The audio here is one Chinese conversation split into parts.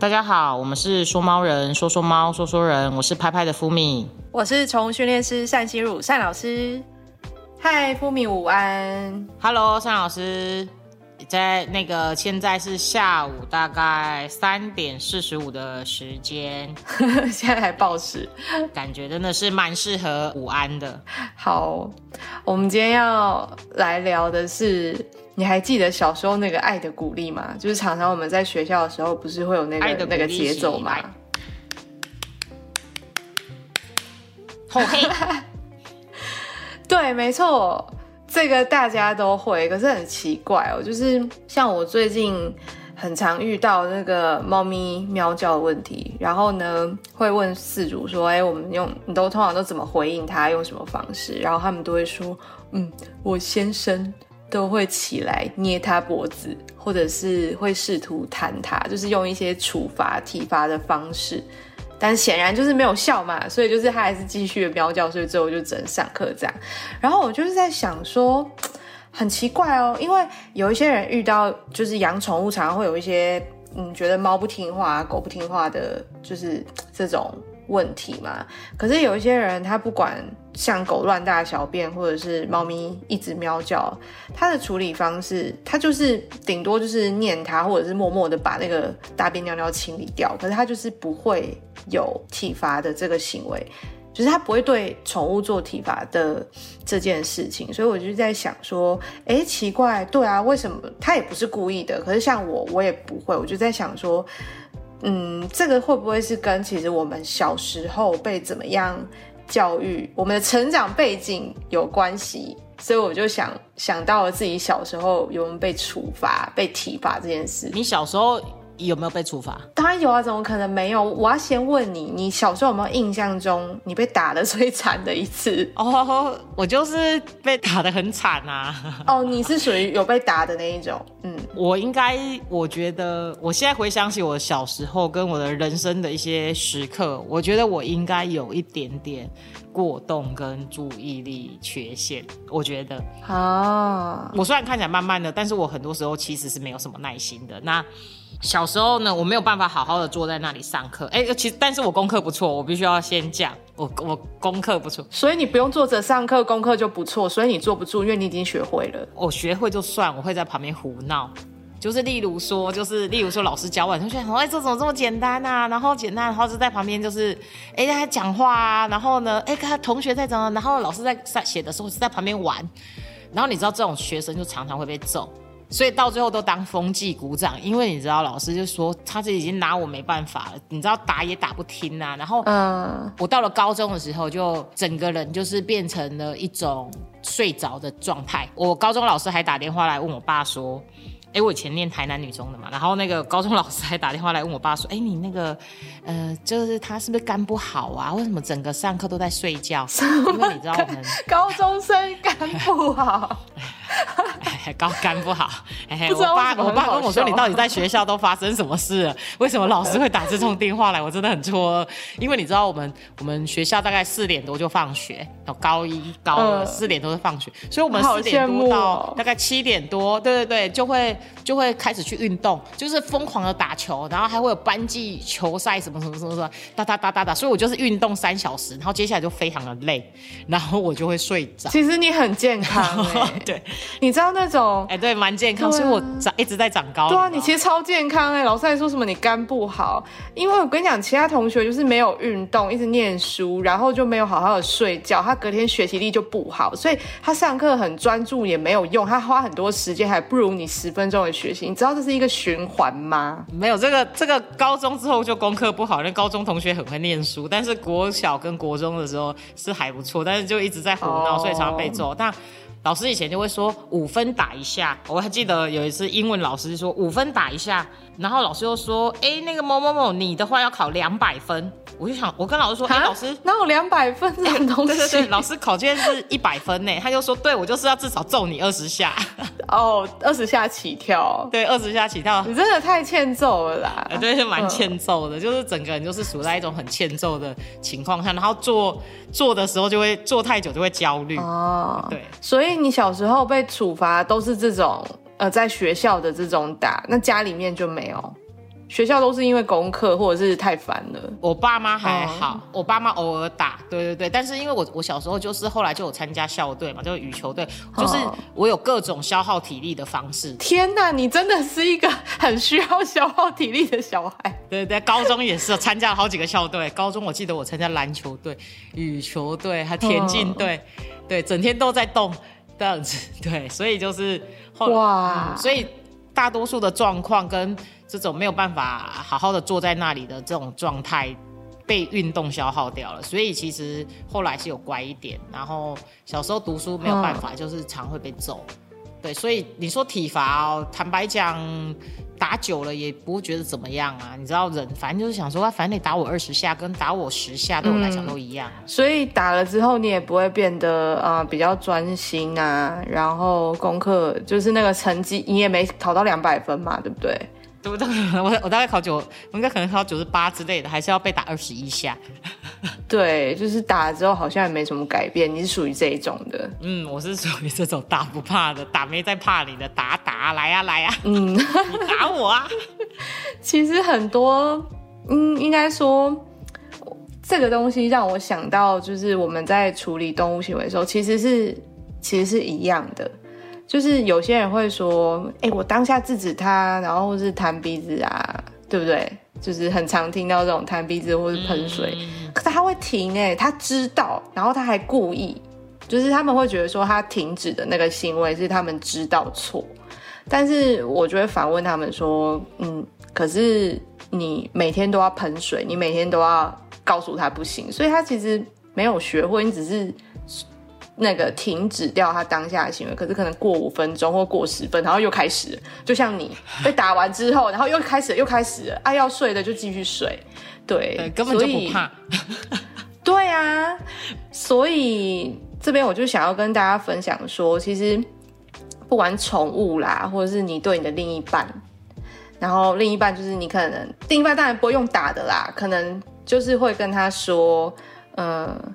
大家好，我们是说猫人，说说猫，说说人，我是拍拍的福米，我是宠物训练师单心如单老师。嗨，福米午安，Hello，单老师，在那个现在是下午大概三点四十五的时间，现在还报时，感觉真的是蛮适合午安的。好，我们今天要来聊的是。你还记得小时候那个爱的鼓励吗？就是常常我们在学校的时候，不是会有那个那个节奏吗？好黑。对，没错，这个大家都会。可是很奇怪哦，就是像我最近很常遇到那个猫咪喵叫的问题，然后呢会问饲主说：“哎，我们用你都通常都怎么回应它？用什么方式？”然后他们都会说：“嗯，我先生。”都会起来捏他脖子，或者是会试图弹他，就是用一些处罚、体罚的方式，但显然就是没有效嘛，所以就是他还是继续的喵叫，所以最后就只能上课这样。然后我就是在想说，很奇怪哦，因为有一些人遇到就是养宠物，常常会有一些嗯，觉得猫不听话、狗不听话的，就是这种。问题嘛？可是有一些人，他不管像狗乱大小便，或者是猫咪一直喵叫，它的处理方式，它就是顶多就是念它，或者是默默的把那个大便尿尿清理掉。可是它就是不会有体罚的这个行为，就是它不会对宠物做体罚的这件事情。所以我就在想说，哎，奇怪，对啊，为什么他也不是故意的？可是像我，我也不会。我就在想说。嗯，这个会不会是跟其实我们小时候被怎么样教育，我们的成长背景有关系？所以我就想想到了自己小时候有人被处罚、被体罚这件事。你小时候？有没有被处罚？当然有啊，怎么可能没有？我要先问你，你小时候有没有印象中你被打的最惨的一次？哦，我就是被打的很惨啊。哦，你是属于有被打的那一种。嗯，我应该，我觉得我现在回想起我小时候跟我的人生的一些时刻，我觉得我应该有一点点过动跟注意力缺陷。我觉得啊，我虽然看起来慢慢的，但是我很多时候其实是没有什么耐心的。那小时候呢，我没有办法好好的坐在那里上课。哎，其实但是我功课不错，我必须要先讲，我我功课不错，所以你不用坐着上课，功课就不错，所以你坐不住，因为你已经学会了。我学会就算，我会在旁边胡闹，就是例如说，就是例如说，老师教完，同学，哎，这怎么这么简单啊？然后简单，然后就在旁边就是，哎，他讲话啊，然后呢，哎，他同学在怎然后老师在在写的时候是在旁边玩，然后你知道这种学生就常常会被揍。所以到最后都当风纪鼓掌，因为你知道老师就说他这已经拿我没办法了，你知道打也打不听啊。然后，嗯，我到了高中的时候，就整个人就是变成了一种睡着的状态。我高中老师还打电话来问我爸说。哎，我以前念台南女中的嘛，然后那个高中老师还打电话来问我爸说：“哎，你那个，呃，就是他是不是肝不好啊？为什么整个上课都在睡觉？因为你知道我们高中生肝不好，高肝不好。哎，我爸我爸跟我说，你到底在学校都发生什么事了？为什么老师会打这通电话来？我真的很错，因为你知道我们我们学校大概四点多就放学，高一高二四点多就放学，所以我们四点多到大概七点多，对对对，就会。就会开始去运动，就是疯狂的打球，然后还会有班级球赛什么什么什么什么，哒哒哒哒哒。所以我就是运动三小时，然后接下来就非常的累，然后我就会睡着。其实你很健康，对，你知道那种，哎，对，蛮健康，所以我长一直在长高。对啊，你其实超健康哎，老师还说什么你肝不好，因为我跟你讲，其他同学就是没有运动，一直念书，然后就没有好好的睡觉，他隔天学习力就不好，所以他上课很专注也没有用，他花很多时间还不如你十分。钟的学习，你知道这是一个循环吗？没有这个，这个高中之后就功课不好，那高中同学很会念书，但是国小跟国中的时候是还不错，但是就一直在胡闹，所以常常被揍。但老师以前就会说五分打一下，我还记得有一次英文老师说五分打一下，然后老师又说，哎，那个某某某，你的话要考两百分。我就想，我跟老师说，哎，老师哪有两百分 这种东西？对对对，老师考卷是一百分呢，他就说，对我就是要至少揍你二十下。哦，二十下起跳，对，二十下起跳，你真的太欠揍了啦！对，是蛮欠揍的，就是整个人就是处在一种很欠揍的情况下，然后做做的时候就会做太久就会焦虑。哦，对，所以你小时候被处罚都是这种，呃，在学校的这种打，那家里面就没有。学校都是因为功课或者是太烦了。我爸妈还好，我爸妈偶尔打，对对对。但是因为我我小时候就是后来就有参加校队嘛，就是羽球队，就是我有各种消耗体力的方式。天哪，你真的是一个 很需要消耗体力的小孩。对对，高中也是参加了好几个校队。高中我记得我参加篮球队、羽球队还田径队，对，整天都在动这样子。对，所以就是哇，所以大多数的状况跟。这种没有办法好好的坐在那里的这种状态，被运动消耗掉了。所以其实后来是有乖一点，然后小时候读书没有办法，就是常会被揍。对，所以你说体罚哦，坦白讲，打久了也不会觉得怎么样啊。你知道人，反正就是想说，反正你打我二十下，跟打我十下对我来讲都一样。所以打了之后，你也不会变得啊比较专心啊，然后功课就是那个成绩，你也没考到两百分嘛，对不对？对不对？我我大概考九，我应该可能考九十八之类的，还是要被打二十一下。对，就是打了之后好像也没什么改变。你是属于这一种的？嗯，我是属于这种打不怕的，打没在怕你的，打打来呀来呀。嗯，你打我啊！其实很多，嗯，应该说这个东西让我想到，就是我们在处理动物行为的时候，其实是其实是一样的。就是有些人会说，哎，我当下制止他，然后或是弹鼻子啊，对不对？就是很常听到这种弹鼻子或是喷水，可是他会停，哎，他知道，然后他还故意，就是他们会觉得说他停止的那个行为是他们知道错，但是我就会反问他们说，嗯，可是你每天都要喷水，你每天都要告诉他不行，所以他其实没有学会，你只是。那个停止掉他当下的行为，可是可能过五分钟或过十分，然后又开始，就像你 被打完之后，然后又开始又开始，啊要睡的就继续睡，对，根本就不怕，对啊，所以这边我就想要跟大家分享说，其实不管宠物啦，或者是你对你的另一半，然后另一半就是你可能另一半当然不会用打的啦，可能就是会跟他说，嗯。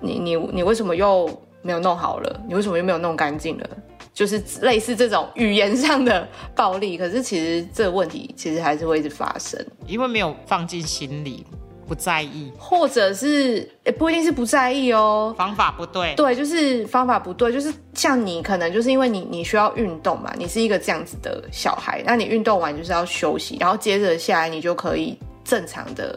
你你你为什么又没有弄好了？你为什么又没有弄干净了？就是类似这种语言上的暴力，可是其实这个问题其实还是会一直发生，因为没有放进心里，不在意，或者是也不一定是不在意哦，方法不对，对，就是方法不对，就是像你可能就是因为你你需要运动嘛，你是一个这样子的小孩，那你运动完就是要休息，然后接着下来你就可以正常的。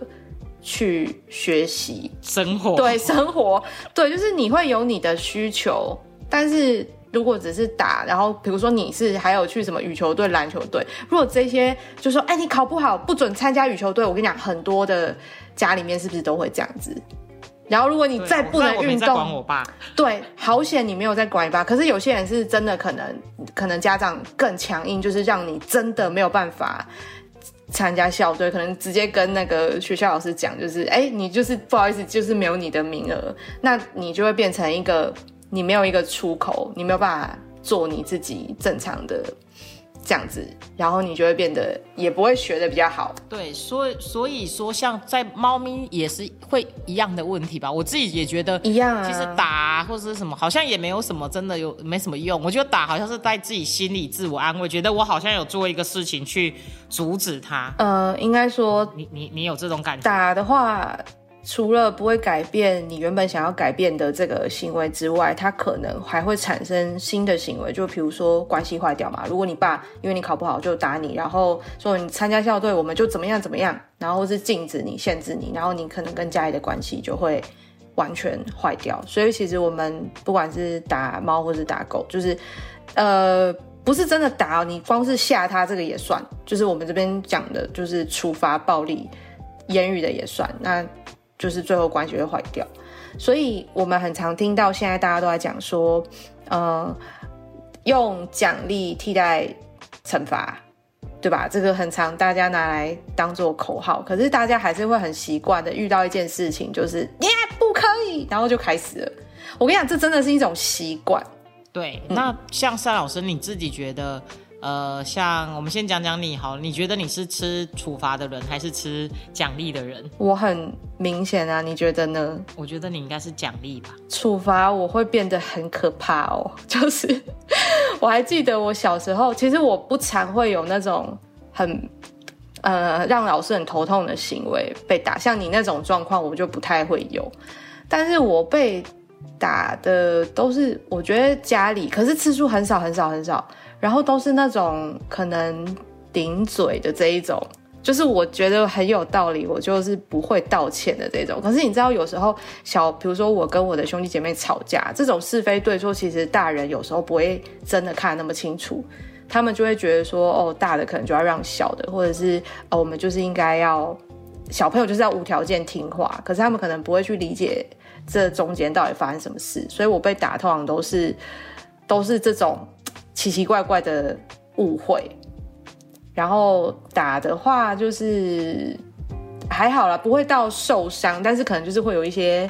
去学习生活，对生活，对，就是你会有你的需求，但是如果只是打，然后比如说你是还有去什么羽球队、篮球队，如果这些就说，哎，你考不好不准参加羽球队，我跟你讲，很多的家里面是不是都会这样子？然后如果你再不能运动，管我爸，对，好险你没有在管你爸。可是有些人是真的可能，可能家长更强硬，就是让你真的没有办法。参加校队，可能直接跟那个学校老师讲，就是，哎，你就是不好意思，就是没有你的名额，那你就会变成一个，你没有一个出口，你没有办法做你自己正常的。这样子，然后你就会变得也不会学的比较好。对，所以所以说，像在猫咪也是会一样的问题吧。我自己也觉得一样啊。其实打或者是什么，好像也没有什么真的有没什么用。我觉得打好像是在自己心里自我安慰，觉得我好像有做一个事情去阻止它。呃，应该说你你你有这种感觉。打的话。除了不会改变你原本想要改变的这个行为之外，它可能还会产生新的行为，就比如说关系坏掉嘛。如果你爸因为你考不好就打你，然后说你参加校队我们就怎么样怎么样，然后是禁止你、限制你，然后你可能跟家里的关系就会完全坏掉。所以其实我们不管是打猫或是打狗，就是呃不是真的打你，光是吓它这个也算，就是我们这边讲的就是处罚暴力言语的也算。那就是最后关系会坏掉，所以我们很常听到现在大家都在讲说，呃，用奖励替代惩罚，对吧？这个很常大家拿来当做口号，可是大家还是会很习惯的，遇到一件事情就是耶不可以，然后就开始了。我跟你讲，这真的是一种习惯。对，那像单老师，你自己觉得？呃，像我们先讲讲你好，你觉得你是吃处罚的人还是吃奖励的人？我很明显啊，你觉得呢？我觉得你应该是奖励吧。处罚我会变得很可怕哦，就是我还记得我小时候，其实我不常会有那种很。呃让老师很头痛的行为被打，像你那种状况，我就不太会有。但是我被打的都是我觉得家里，可是次数很少很少很少，然后都是那种可能顶嘴的这一种。就是我觉得很有道理，我就是不会道歉的这种。可是你知道，有时候小，比如说我跟我的兄弟姐妹吵架，这种是非对错，其实大人有时候不会真的看那么清楚，他们就会觉得说，哦，大的可能就要让小的，或者是哦，我们就是应该要小朋友就是要无条件听话。可是他们可能不会去理解这中间到底发生什么事，所以我被打通常都是都是这种 奇奇怪怪的误会。然后打的话就是还好啦，不会到受伤，但是可能就是会有一些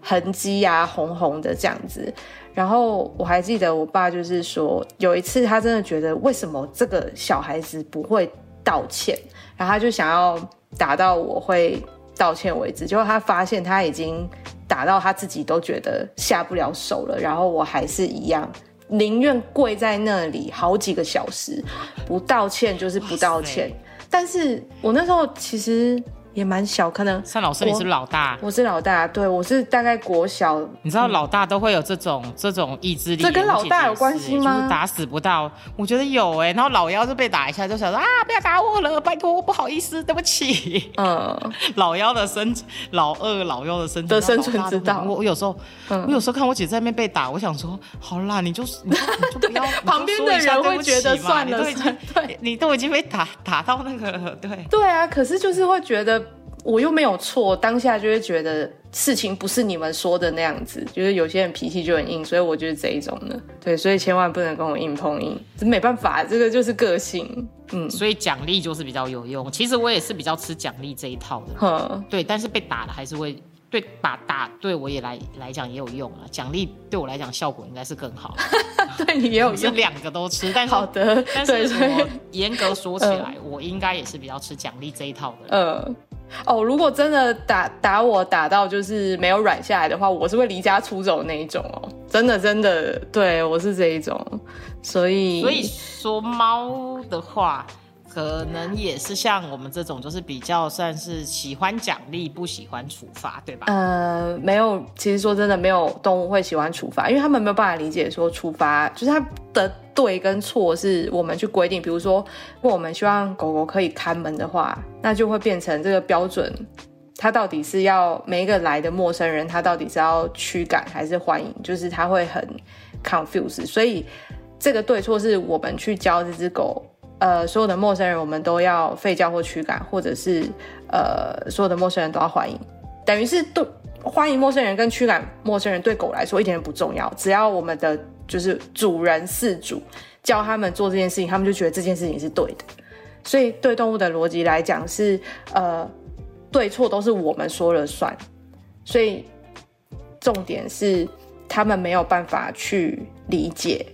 痕迹啊，红红的这样子。然后我还记得我爸就是说，有一次他真的觉得为什么这个小孩子不会道歉，然后他就想要打到我会道歉为止。结果他发现他已经打到他自己都觉得下不了手了，然后我还是一样。宁愿跪在那里好几个小时，不道歉就是不道歉。但是我那时候其实。也蛮小，可能。单老师，你是老大。我是老大，对我是大概国小。你知道老大都会有这种这种意志力，这跟老大有关系吗？打死不到，我觉得有哎。然后老幺就被打一下，就想说啊，不要打我了，拜托，不好意思，对不起。嗯。老幺的生，老二老幺的生的生存之道。我我有时候，我有时候看我姐在那边被打，我想说，好啦，你就你就不要。旁边的人会觉得算了，对，你都已经被打打到那个了，对。对啊，可是就是会觉得。我又没有错，当下就会觉得事情不是你们说的那样子，就是有些人脾气就很硬，所以我就是这一种的。对，所以千万不能跟我硬碰硬，这没办法，这个就是个性。嗯，所以奖励就是比较有用。其实我也是比较吃奖励这一套的。对，但是被打了还是会对打打对我也来来讲也有用啊。奖励对我来讲效果应该是更好。对你也有用，两个都吃。但好的，但是我严格说起来，我应该也是比较吃奖励这一套的。嗯。哦，如果真的打打我打到就是没有软下来的话，我是会离家出走那一种哦。真的真的，对我是这一种，所以所以说猫的话。可能也是像我们这种，就是比较算是喜欢奖励，不喜欢处罚，对吧？呃，没有，其实说真的，没有动物会喜欢处罚，因为他们没有办法理解说处罚就是它的对跟错是我们去规定。比如说，如果我们希望狗狗可以看门的话，那就会变成这个标准，它到底是要每一个来的陌生人，它到底是要驱赶还是欢迎？就是它会很 confuse，所以这个对错是我们去教这只狗。呃，所有的陌生人我们都要吠叫或驱赶，或者是呃，所有的陌生人都要欢迎，等于是对欢迎陌生人跟驱赶陌生人对狗来说一点都不重要，只要我们的就是主人饲主教他们做这件事情，他们就觉得这件事情是对的。所以对动物的逻辑来讲是呃，对错都是我们说了算，所以重点是他们没有办法去理解。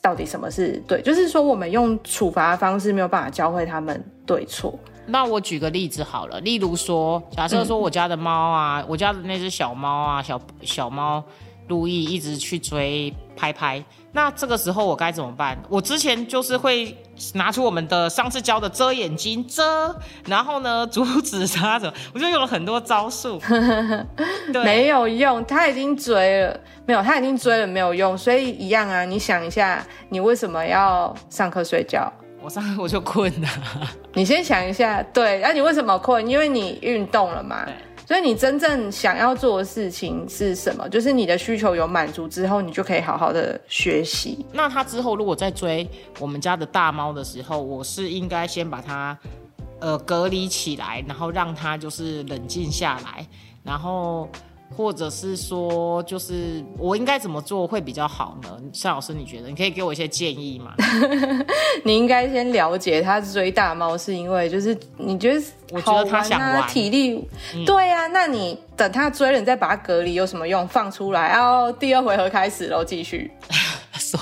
到底什么是对？就是说，我们用处罚的方式没有办法教会他们对错。那我举个例子好了，例如说，假设说我家的猫啊，我家的那只小猫啊，小小猫路易一直去追拍拍。那这个时候我该怎么办？我之前就是会拿出我们的上次教的遮眼睛遮，然后呢阻止他怎我就用了很多招数，没有用，他已经追了，没有，他已经追了没有用，所以一样啊。你想一下，你为什么要上课睡觉？我上课 我就困了。你先想一下，对，那你为什么困？因为你运动了嘛。所以你真正想要做的事情是什么？就是你的需求有满足之后，你就可以好好的学习。那他之后如果在追我们家的大猫的时候，我是应该先把它呃隔离起来，然后让它就是冷静下来，然后。或者是说，就是我应该怎么做会比较好呢？尚老师，你觉得你可以给我一些建议吗？你应该先了解他追大猫是因为，就是你觉得我觉得他想玩，体力对呀。那你等他追了，你再把它隔离有什么用？放出来，然后第二回合开始喽，继续。说，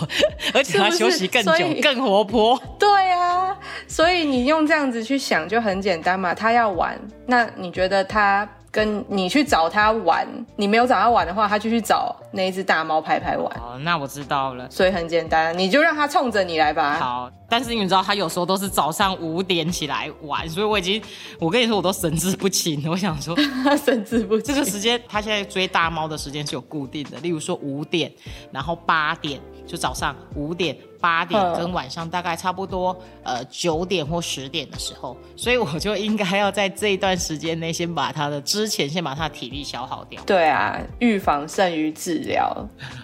而且他休息更久，更活泼。对啊，所以你用这样子去想就很简单嘛。他要玩，那你觉得他？跟你去找他玩，你没有找他玩的话，他就去找那一只大猫拍拍玩。哦，那我知道了。所以很简单，你就让他冲着你来吧。好，但是你知道他有时候都是早上五点起来玩，所以我已经，我跟你说我都神志不清。我想说，神志不清。这个时间他现在追大猫的时间是有固定的，例如说五点，然后八点，就早上五点、八点跟晚上大概差不多呃九点或十点的时候，所以我就应该要在这一段时间内先把他的之前先把他的体力消耗掉。对啊，预防胜于治疗。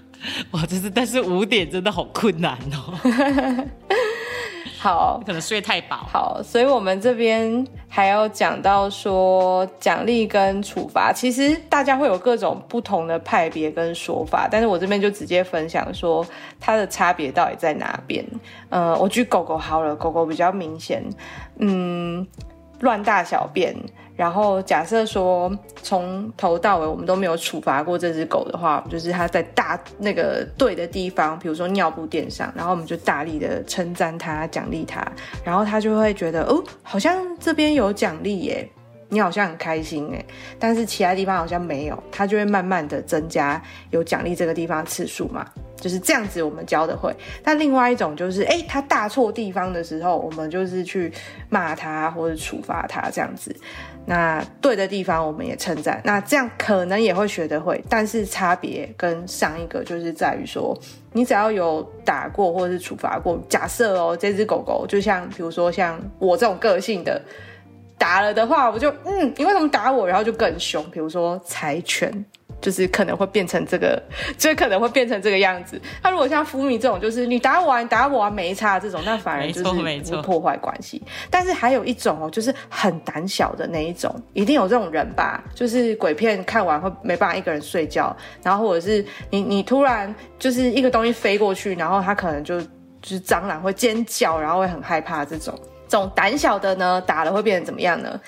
哇，这是但是五点真的好困难哦。好，可能睡太饱。好，所以我们这边还要讲到说奖励跟处罚，其实大家会有各种不同的派别跟说法，但是我这边就直接分享说它的差别到底在哪边。呃，我举狗狗好了，狗狗比较明显，嗯，乱大小便。然后假设说从头到尾我们都没有处罚过这只狗的话，就是它在大那个对的地方，比如说尿布垫上，然后我们就大力的称赞它、奖励它，然后它就会觉得哦，好像这边有奖励耶。你好像很开心哎，但是其他地方好像没有，它就会慢慢的增加有奖励这个地方次数嘛，就是这样子我们教的会。但另外一种就是，哎，它大错地方的时候，我们就是去骂它或者处罚它这样子。那对的地方我们也称赞，那这样可能也会学得会，但是差别跟上一个就是在于说，你只要有打过或者是处罚过，假设哦，这只狗狗就像比如说像我这种个性的。打了的话，我就嗯，你为什么打我？然后就更凶。比如说柴犬，就是可能会变成这个，就可能会变成这个样子。他如果像福米这种，就是你打我啊，你打我啊，没差这种，那反而就是不破坏关系。但是还有一种哦，就是很胆小的那一种，一定有这种人吧？就是鬼片看完会没办法一个人睡觉，然后或者是你你突然就是一个东西飞过去，然后他可能就就是蟑螂会尖叫，然后会很害怕这种。这种胆小的呢，打了会变成怎么样呢？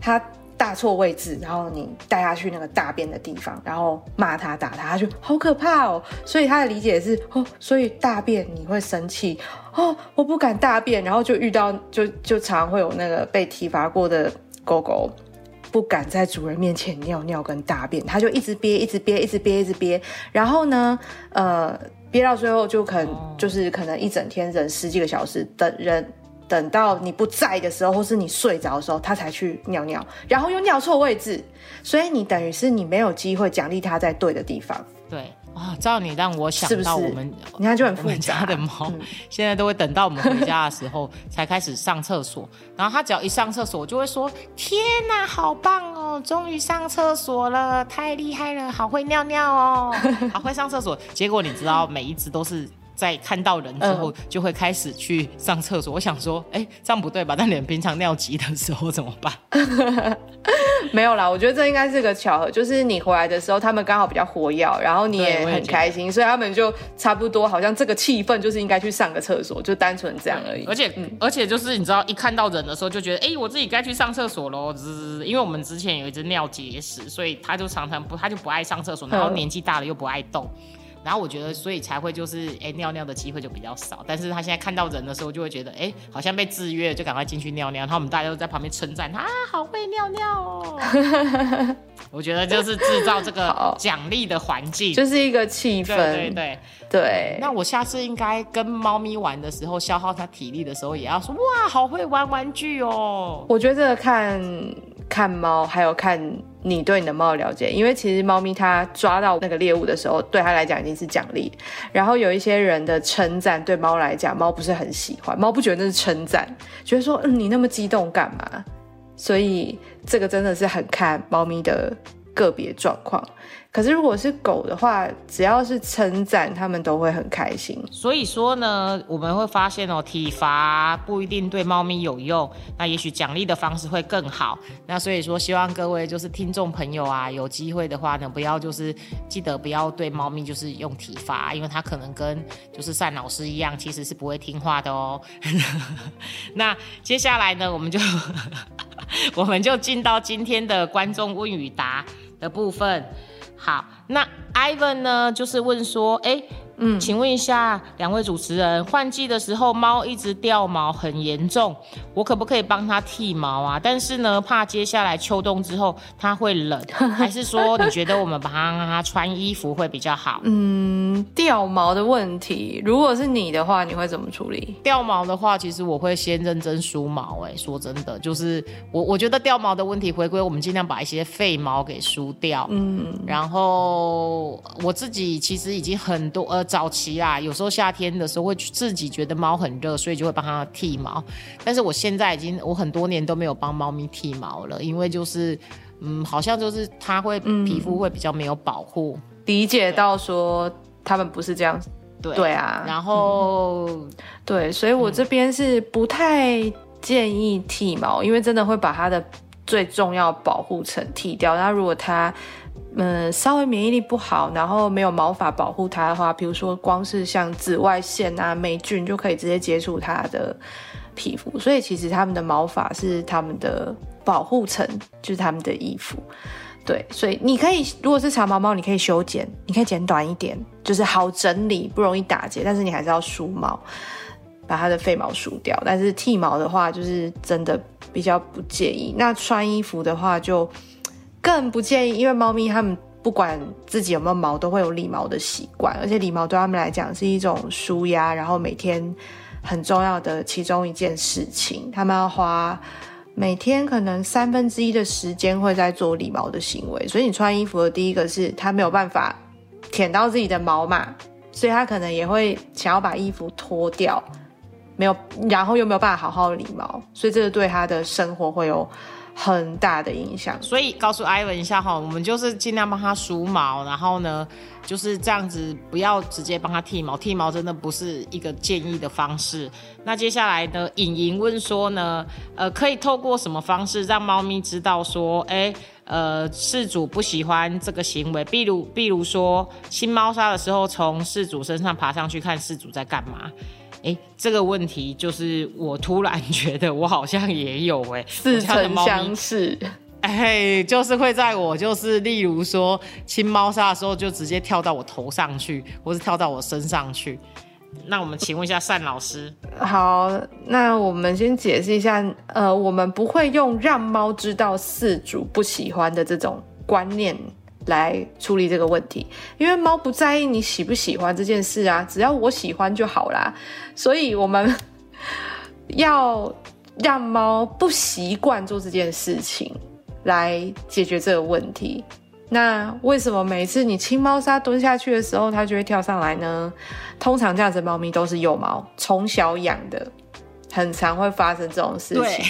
他大错位置，然后你带他去那个大便的地方，然后骂他打他，他就好可怕哦。所以他的理解是 哦，所以大便你会生气哦，我不敢大便，然后就遇到就就常会有那个被体罚过的狗狗，不敢在主人面前尿尿跟大便，他就一直憋，一直憋，一直憋，一直憋，然后呢，呃，憋到最后就可能就是可能一整天忍十几个小时等人。等到你不在的时候，或是你睡着的时候，它才去尿尿，然后又尿错位置，所以你等于是你没有机会奖励它在对的地方。对啊，照你让我想到我们，你看就很复杂的猫，现在都会等到我们回家的时候才开始上厕所，然后它只要一上厕所，我就会说：“天哪，好棒哦，终于上厕所了，太厉害了，好会尿尿哦，好会上厕所。”结果你知道，每一只都是。在看到人之后，就会开始去上厕所。我想说，哎，这样不对吧？那你们平常尿急的时候怎么办？没有啦，我觉得这应该是个巧合，就是你回来的时候，他们刚好比较活跃，然后你也很开心，所以他们就差不多，好像这个气氛就是应该去上个厕所，就单纯这样而已。而且，而且就是你知道，一看到人的时候，就觉得，哎，我自己该去上厕所喽。因为我们之前有一只尿结石，所以他就常常不，他就不爱上厕所，然后年纪大了又不爱动。然后我觉得，所以才会就是哎尿尿的机会就比较少。但是他现在看到人的时候，就会觉得哎好像被制约，就赶快进去尿尿。然后我们大家都在旁边称赞他啊，好会尿尿哦。我觉得就是制造这个奖励的环境，就是一个气氛。对对对。那我下次应该跟猫咪玩的时候，消耗它体力的时候，也要说哇，好会玩玩具哦。我觉得看看猫，还有看。你对你的猫的了解，因为其实猫咪它抓到那个猎物的时候，对它来讲已经是奖励。然后有一些人的称赞对猫来讲，猫不是很喜欢，猫不觉得那是称赞，觉得说嗯你那么激动干嘛？所以这个真的是很看猫咪的个别状况。可是如果是狗的话，只要是称赞，他们都会很开心。所以说呢，我们会发现哦，体罚不一定对猫咪有用，那也许奖励的方式会更好。那所以说，希望各位就是听众朋友啊，有机会的话呢，不要就是记得不要对猫咪就是用体罚，因为它可能跟就是单老师一样，其实是不会听话的哦。那接下来呢，我们就 我们就进到今天的观众问与答的部分。好，那 Ivan 呢，就是问说，哎，嗯，请问一下两位主持人，换季的时候猫一直掉毛很严重，我可不可以帮它剃毛啊？但是呢，怕接下来秋冬之后它会冷，还是说你觉得我们帮它穿衣服会比较好？嗯，掉毛的问题，如果是你的话，你会怎么处理？掉毛的话，其实我会先认真梳毛。哎，说真的，就是我我觉得掉毛的问题回归，我们尽量把一些废毛给梳掉。嗯，然后我自己其实已经很多呃。早期啊，有时候夏天的时候会自己觉得猫很热，所以就会帮它剃毛。但是我现在已经我很多年都没有帮猫咪剃毛了，因为就是嗯，好像就是它会皮肤会比较没有保护。理解到说他们不是这样，对对啊。然后对，所以我这边是不太建议剃毛，因为真的会把它的最重要保护层剃掉。那如果它嗯，稍微免疫力不好，然后没有毛发保护它的话，比如说光是像紫外线啊、霉菌就可以直接接触它的皮肤，所以其实它们的毛发是它们的保护层，就是它们的衣服。对，所以你可以，如果是长毛猫，你可以修剪，你可以剪短一点，就是好整理，不容易打结，但是你还是要梳毛，把它的废毛梳掉。但是剃毛的话，就是真的比较不建议。那穿衣服的话，就。更不建议，因为猫咪它们不管自己有没有毛，都会有理毛的习惯，而且理毛对它们来讲是一种舒压，然后每天很重要的其中一件事情。它们要花每天可能三分之一的时间会在做理毛的行为，所以你穿衣服的第一个是它没有办法舔到自己的毛嘛，所以它可能也会想要把衣服脱掉，没有，然后又没有办法好好理毛，所以这个对它的生活会有。很大的影响，所以告诉艾文一下哈，我们就是尽量帮他梳毛，然后呢就是这样子，不要直接帮他剃毛，剃毛真的不是一个建议的方式。那接下来呢，颖颖问说呢，呃，可以透过什么方式让猫咪知道说，哎，呃，事主不喜欢这个行为，比如，比如说新猫砂的时候，从事主身上爬上去看事主在干嘛。哎，这个问题就是我突然觉得我好像也有哎，似曾相识。哎，就是会在我就是例如说亲猫砂的时候，就直接跳到我头上去，或是跳到我身上去。那我们请问一下单老师。好，那我们先解释一下，呃，我们不会用让猫知道饲主不喜欢的这种观念。来处理这个问题，因为猫不在意你喜不喜欢这件事啊，只要我喜欢就好啦。所以我们要让猫不习惯做这件事情，来解决这个问题。那为什么每次你清猫砂蹲下去的时候，它就会跳上来呢？通常这样子猫咪都是幼猫，从小养的，很常会发生这种事情。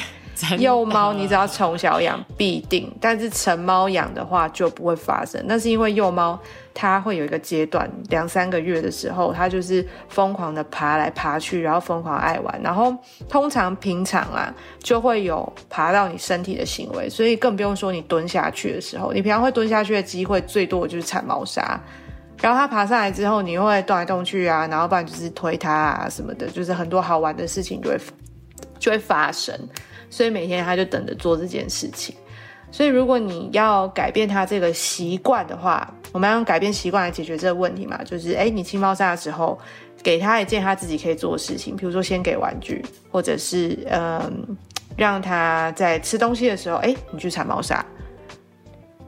幼猫你只要从小养必定，但是成猫养的话就不会发生。那是因为幼猫它会有一个阶段，两三个月的时候，它就是疯狂的爬来爬去，然后疯狂爱玩。然后通常平常啊就会有爬到你身体的行为，所以更不用说你蹲下去的时候，你平常会蹲下去的机会最多的就是铲猫砂。然后它爬上来之后，你会动来动去啊，然后不然就是推它啊什么的，就是很多好玩的事情就会就会发生。所以每天他就等着做这件事情。所以如果你要改变他这个习惯的话，我们要用改变习惯来解决这个问题嘛？就是哎，你清猫砂的时候，给他一件他自己可以做的事情，比如说先给玩具，或者是嗯，让他在吃东西的时候，哎，你去铲猫砂，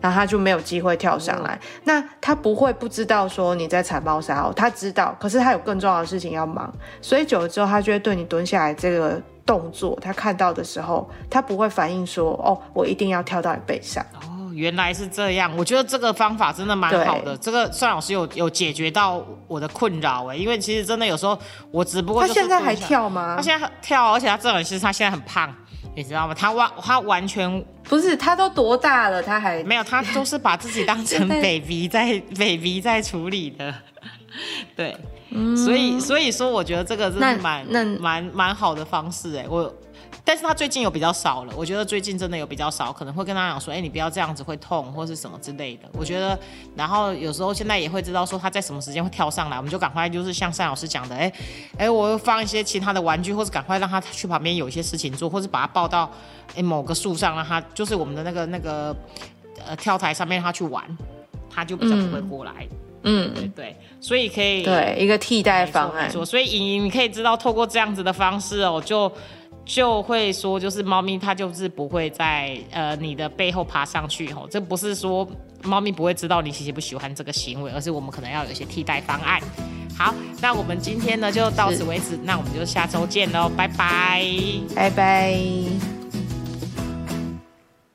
然后他就没有机会跳上来。那他不会不知道说你在铲猫砂哦，他知道，可是他有更重要的事情要忙，所以久了之后，他就会对你蹲下来这个。动作，他看到的时候，他不会反应说：“哦，我一定要跳到你背上。”哦，原来是这样。我觉得这个方法真的蛮好的。这个算老师有有解决到我的困扰哎，因为其实真的有时候我只不过他现在还跳吗？他现在跳，而且他这种其实他现在很胖，你知道吗？他完他完全不是，他都多大了，他还没有，他都是把自己当成 baby 在 baby 在处理的，对。嗯所以，所以说，我觉得这个是蛮、蛮、蛮好的方式哎。我，但是他最近有比较少了。我觉得最近真的有比较少，可能会跟他讲说，哎，你不要这样子会痛，或是什么之类的。我觉得，然后有时候现在也会知道说他在什么时间会跳上来，我们就赶快就是像单老师讲的，哎，哎，我放一些其他的玩具，或是赶快让他去旁边有一些事情做，或是把他抱到哎某个树上，让他就是我们的那个那个呃跳台上面让他去玩，他就比较不会过来。嗯，对对，所以可以对一个替代方案没。错，所以莹莹你可以知道，透过这样子的方式哦，就就会说，就是猫咪它就是不会在呃你的背后爬上去哦，这不是说猫咪不会知道你喜不喜欢这个行为，而是我们可能要有一些替代方案。好，那我们今天呢就到此为止，那我们就下周见喽，拜拜。拜拜。